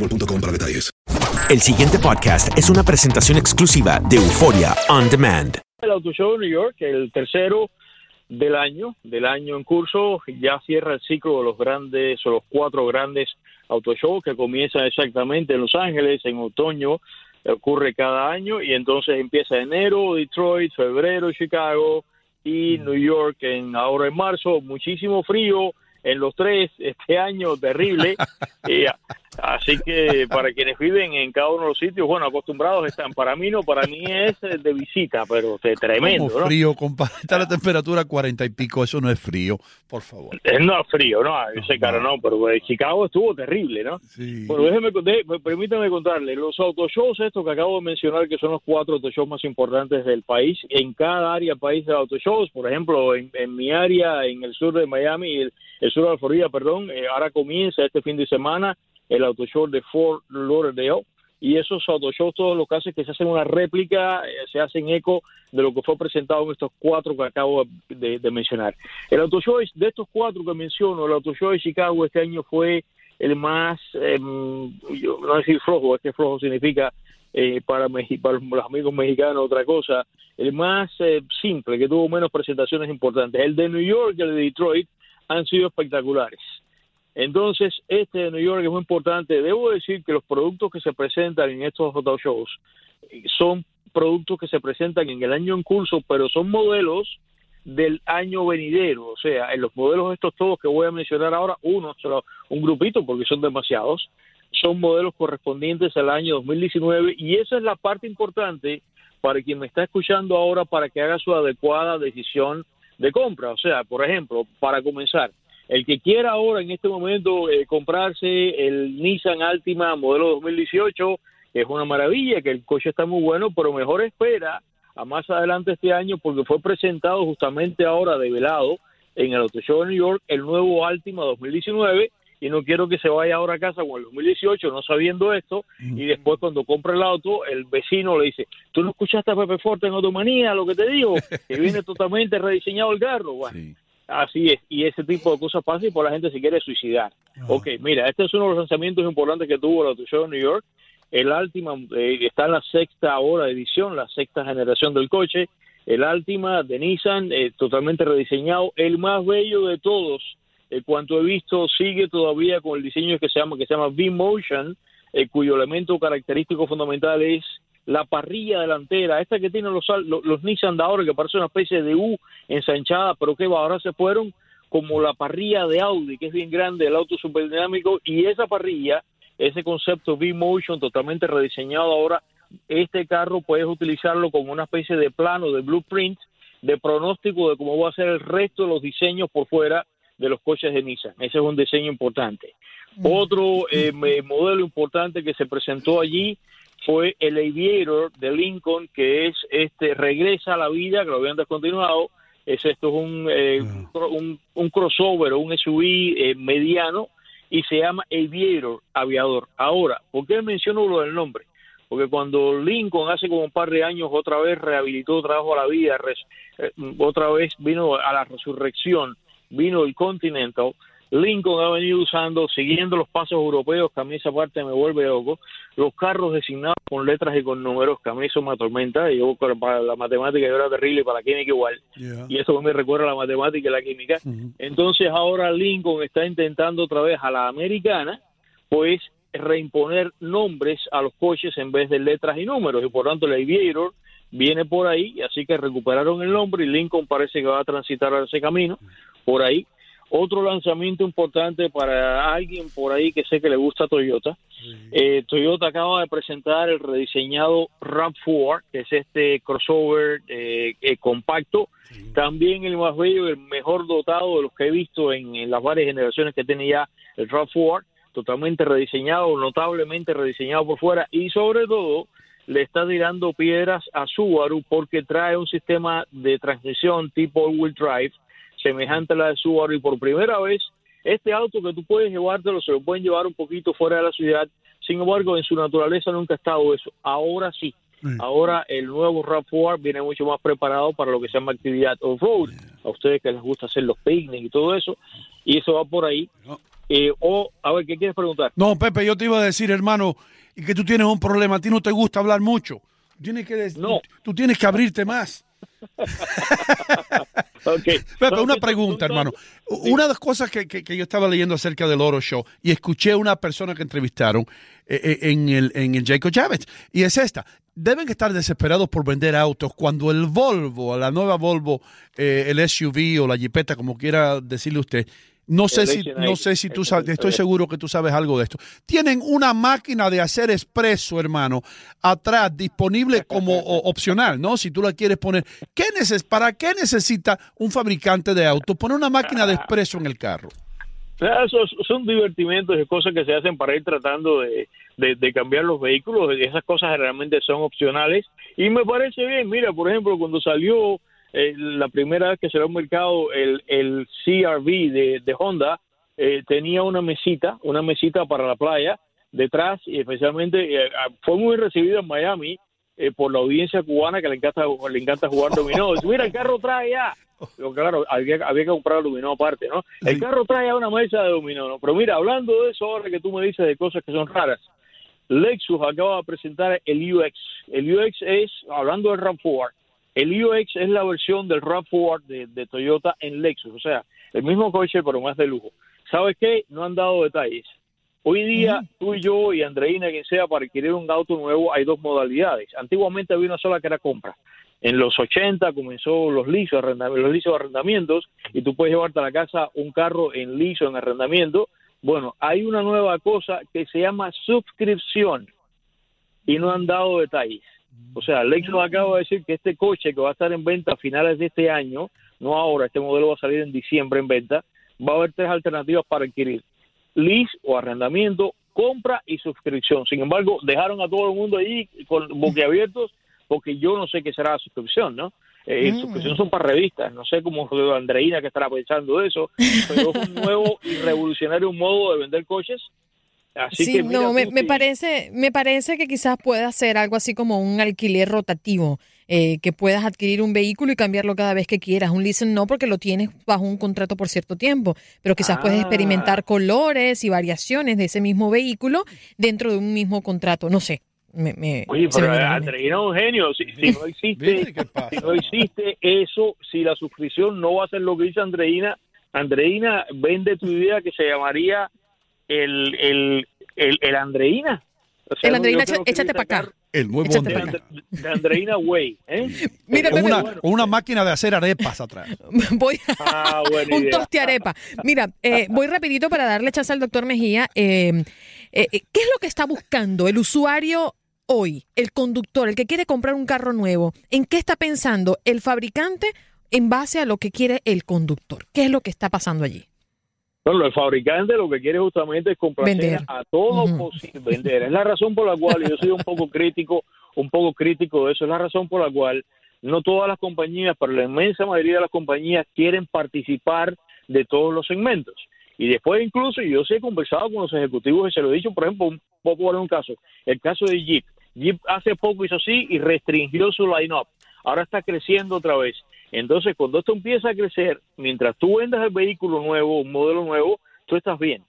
boostmobile.com para detalles. El siguiente podcast es una presentación exclusiva de Euforia On Demand. El Auto Show de New York, el tercero del año, del año en curso, ya cierra el ciclo de los grandes o los cuatro grandes Auto Show que comienzan exactamente en Los Ángeles en otoño, ocurre cada año y entonces empieza enero Detroit, febrero Chicago y New York en ahora en marzo, muchísimo frío en los tres este año terrible. Y, así que para quienes viven en cada uno de los sitios, bueno, acostumbrados están. Para mí no, para mí es de visita, pero de tremendo. Como ¿no? frío, compadre. Está la temperatura 40 y pico, eso no es frío, por favor. Eh, No, frío, no, yo sé, claro, no, pero eh, Chicago estuvo terrible, ¿no? Sí. Bueno, déjeme, de- permítame contarle, los autoshows estos que acabo de mencionar, que son los cuatro autoshows más importantes del país, en cada área país de autoshows, por ejemplo, en, en mi área, en el sur de Miami, el, el sur de la Florida, perdón, eh, ahora comienza este fin de semana el autoshow de Fort Lauderdale, y esos autoshows todos los casos que se hacen una réplica, eh, se hacen eco de lo que fue presentado en estos cuatro que acabo de, de mencionar. El autoshow es- de estos cuatro que menciono, el autoshow de Chicago este año fue el más, em, yo no decir flojo, es que flojo significa eh, para, para los amigos mexicanos otra cosa, el más eh, simple, que tuvo menos presentaciones importantes. El de New York y el de Detroit han sido espectaculares. Entonces, este de New York es muy importante. Debo decir que los productos que se presentan en estos auto shows eh, son productos que se presentan en el año en curso, pero son modelos del año venidero. O sea, en los modelos estos todos que voy a mencionar ahora, uno, solo un grupito, porque son demasiados, son modelos correspondientes al año 2019 y esa es la parte importante para quien me está escuchando ahora para que haga su adecuada decisión de compra. O sea, por ejemplo, para comenzar, el que quiera ahora en este momento eh, comprarse el Nissan Altima modelo 2018, que es una maravilla, que el coche está muy bueno, pero mejor espera a más adelante este año porque fue presentado justamente ahora develado en el Auto Show de New York el nuevo Altima 2019 y no quiero que se vaya ahora a casa con el 2018 no sabiendo esto y después cuando compra el auto el vecino le dice tú no escuchaste a Pepe Forte en Automanía lo que te digo que viene totalmente rediseñado el carro bueno así es y ese tipo de cosas pasa y por la gente se quiere suicidar. Ok mira este es uno de los lanzamientos importantes que tuvo Auto Show de New York el Altima eh, está en la sexta ahora edición la sexta generación del coche el Altima de Nissan eh, totalmente rediseñado el más bello de todos en cuanto he visto, sigue todavía con el diseño que se llama, que se llama V-Motion, eh, cuyo elemento característico fundamental es la parrilla delantera, esta que tienen los, los, los Nissan de ahora, que parece una especie de U ensanchada, pero que ahora se fueron como la parrilla de Audi, que es bien grande, el auto superdinámico, y esa parrilla, ese concepto V-Motion totalmente rediseñado ahora, este carro puedes utilizarlo como una especie de plano, de blueprint, de pronóstico de cómo va a ser el resto de los diseños por fuera de los coches de Nissan. Ese es un diseño importante. Otro eh, modelo importante que se presentó allí fue el Aviator de Lincoln, que es este regresa a la vida, que lo habían descontinuado. Es esto es un, eh, un, un crossover, un SUV eh, mediano y se llama Aviator, aviador. Ahora, ¿por qué menciono lo del nombre? Porque cuando Lincoln hace como un par de años otra vez rehabilitó, trajo a la vida, res- eh, otra vez vino a la resurrección, vino el Continental, Lincoln ha venido usando, siguiendo los pasos europeos, que a mí esa parte me vuelve loco, los carros designados con letras y con números, que a mí eso me atormenta, y yo para- la matemática yo era terrible, para la química igual, y eso me recuerda a la matemática y la química. Entonces ahora Lincoln está intentando otra vez a la americana, pues reimponer nombres a los coches en vez de letras y números, y por tanto el Aviator viene por ahí, así que recuperaron el nombre y Lincoln parece que va a transitar a ese camino por ahí. Otro lanzamiento importante para alguien por ahí que sé que le gusta Toyota. Eh, Toyota acaba de presentar el rediseñado RAV4, que es este crossover eh, eh, compacto. También el más bello, el mejor dotado de los que he visto en, en las varias generaciones que tiene ya el RAV4. Totalmente rediseñado, notablemente rediseñado por fuera y sobre todo le está tirando piedras a Subaru porque trae un sistema de transmisión tipo all-wheel drive semejante a la de Subaru y por primera vez este auto que tú puedes llevártelo se lo pueden llevar un poquito fuera de la ciudad. Sin embargo en su naturaleza nunca ha estado eso. Ahora sí. Ahora el nuevo RAV4 viene mucho más preparado para lo que se llama actividad off-road. A ustedes que les gusta hacer los picnics y todo eso y eso va por ahí. Eh, o a ver qué quieres preguntar No, Pepe, yo te iba a decir, hermano, y que tú tienes un problema. A ti no te gusta hablar mucho. Tienes que tú, tú tienes que abrirte más. Pepe, No, una pregunta, hermano. Una de las cosas que, que- que yo estaba leyendo acerca del Oro Show y escuché a una persona que entrevistaron eh, eh, en, el, en el Jacob Javits, y es esta. Deben estar desesperados por vender autos cuando el Volvo, la nueva Volvo, eh, el SUV o la Jeepeta, como quiera decirle usted, no sé si, no sé si tú sabes, estoy seguro que tú sabes algo de esto. Tienen una máquina de hacer expreso, hermano, atrás, disponible como o- opcional, ¿no? Si tú la quieres poner. ¿Qué neces ¿Para qué necesita un fabricante de autos poner una máquina de expreso en el carro? Esos son divertimentos y cosas que se hacen para ir tratando de, de- de cambiar los vehículos. Esas cosas generalmente son opcionales y me parece bien. Mira, por ejemplo, cuando salió eh, la primera vez que salió al mercado el, el CRV de, de Honda, eh, tenía una mesita, una mesita para la playa detrás y especialmente eh, ah, fue muy recibido en Miami eh, por la audiencia cubana que le encanta, le encanta jugar dominó. Mira, el carro trae ya. Pero claro, había, había que comprar dominó aparte, ¿no? El carro trae ya una mesa de dominó, ¿no? Pero mira, hablando de eso ahora que tú me dices de cosas que son raras, Lexus acaba de presentar el UX. El UX es, hablando del RAV4, el UX es la versión del RAV4 de, de Toyota en Lexus, o sea, el mismo coche pero más de lujo. ¿Sabes qué? No han dado detalles. Hoy día, tú y yo y Andreina, quien sea, para adquirir un auto nuevo hay dos modalidades. Antiguamente había una sola que era compra. En los 80 comenzó los lisos, los lisos arrendamientos y tú puedes llevarte a la casa un carro en liso, en arrendamiento. Bueno, hay una nueva cosa que se llama suscripción y no han dado detalles. O sea, Lexus acaba de decir que este coche que va a estar en venta a finales de este año, no ahora, este modelo va a salir en diciembre en venta, va a haber tres alternativas para adquirir. Lease o arrendamiento, compra y suscripción. Sin embargo, dejaron a todo el mundo ahí con boquiabiertos porque yo no sé qué será la suscripción, ¿no? Eh, Mm. Suscripción son para revistas, no sé cómo Andreina que estará pensando de eso, pero es un nuevo y revolucionario modo de vender coches. Así sí, que mira no, me, parece, me parece que quizás pueda ser algo así como un alquiler rotativo, eh, que puedas adquirir un vehículo y cambiarlo cada vez que quieras. Un leasing no, porque lo tienes bajo un contrato por cierto tiempo, pero quizás puedes Ah. experimentar colores y variaciones de ese mismo vehículo dentro de un mismo contrato. No sé. Me, me- Oye, pero viene a la mente. Andreina es un genio. Si, si no existe, si no existe eso, si la suscripción no va a ser lo que dice Andreina, Andreina vende tu idea que se llamaría el, el, el, el Andreina. O sea, El Andreina, échate para acá. El nuevo De, Andreina. de Andreina Way, ¿eh? Mira, Con una, con una máquina de hacer arepas atrás. voy Ah, buena un idea. toste arepa. Mira, eh, voy rapidito para darle chance al doctor Mejía. Eh, eh, eh, ¿Qué es lo que está buscando el usuario hoy, el conductor, el que quiere comprar un carro nuevo? ¿En qué está pensando el fabricante en base a lo que quiere el conductor? ¿Qué es lo que está pasando allí? Bueno, el fabricante lo que quiere justamente es complacer Vender. a todo posible vender. Es la razón por la cual yo soy un poco crítico, un poco crítico de eso. Es la razón por la cual no todas las compañías, pero la inmensa mayoría de las compañías quieren participar de todos los segmentos. Y después incluso yo sí he conversado con los ejecutivos y se lo he dicho, por ejemplo, un poco por un caso, el caso de Jeep. Jeep hace poco hizo así y restringió su line-up. Ahora está creciendo otra vez. Entonces, cuando esto empieza a crecer, mientras tú vendas el vehículo nuevo, un modelo nuevo, tú estás bien.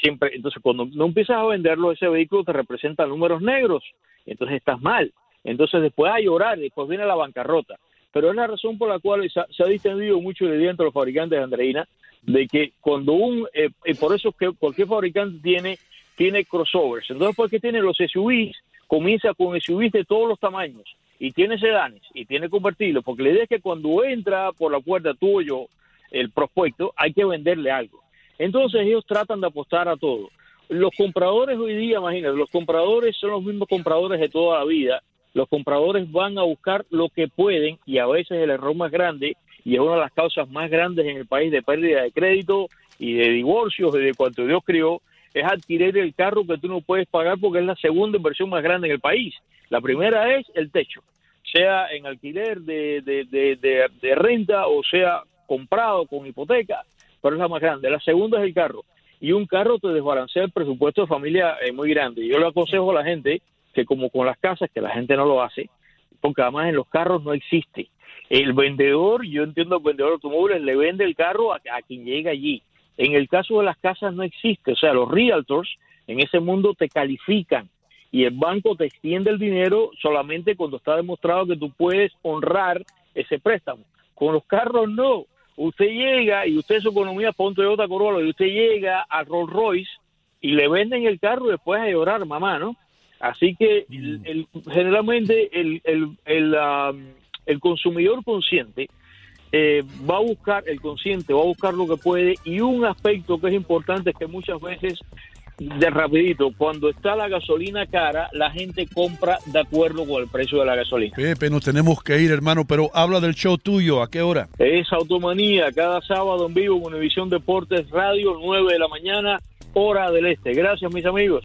Siempre, entonces, cuando no empiezas a venderlo, ese vehículo te representa números negros. Entonces, estás mal. Entonces, después a llorar, después viene la bancarrota. Pero es la razón por la cual se ha, distendido mucho el día entre los fabricantes de Andreina, de que cuando un, eh, por eso es que cualquier fabricante tiene, tiene crossovers. Entonces, porque tiene los SUVs, comienza con SUVs de todos los tamaños y tiene sedanes y tiene convertibles, porque la idea es que cuando entra por la puerta tú o yo, el prospecto, hay que venderle algo. Entonces ellos tratan de apostar a todo. Los compradores hoy día, imagínate, los compradores son los mismos compradores de toda la vida. Los compradores van a buscar lo que pueden y a veces el error más grande, y es una de las causas más grandes en el país de pérdida de crédito y de divorcios y de cuanto Dios crió, es adquirir el carro que tú no puedes pagar porque es la segunda inversión más grande en el país. La primera es el techo, sea en alquiler de, de, de, renta o sea comprado con hipoteca, pero es la más grande. La segunda es el carro. Y un carro te desbalancea el presupuesto de familia eh, muy grande. Yo le aconsejo a la gente que como con las casas, que la gente no lo hace, porque además en los carros no existe. El vendedor, yo entiendo el vendedor de automóviles, le vende el carro a, a quien llega allí. En el caso de las casas no existe, o sea, los realtors en ese mundo te califican y el banco te extiende el dinero solamente cuando está demostrado que tú puedes honrar ese préstamo. Con los carros no. Usted llega y usted su economía un Toyota Corolla y usted llega a Rolls Royce y le venden el carro y después a llorar, mamá, ¿no? Así que el- el- generalmente el, el, el, um, el consumidor consciente eh, va a buscar, el consciente va a buscar lo que puede y un aspecto que es importante es que muchas veces, de rapidito, cuando está la gasolina cara, la gente compra de acuerdo con el precio de la gasolina. Pepe, nos tenemos que ir, hermano, pero habla del show tuyo. ¿A qué hora? Es Automanía, cada sábado en vivo en Univisión Deportes Radio, 9 de la mañana, hora del este. Gracias, mis amigos.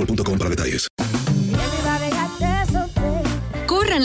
boostmobile.com para detalles.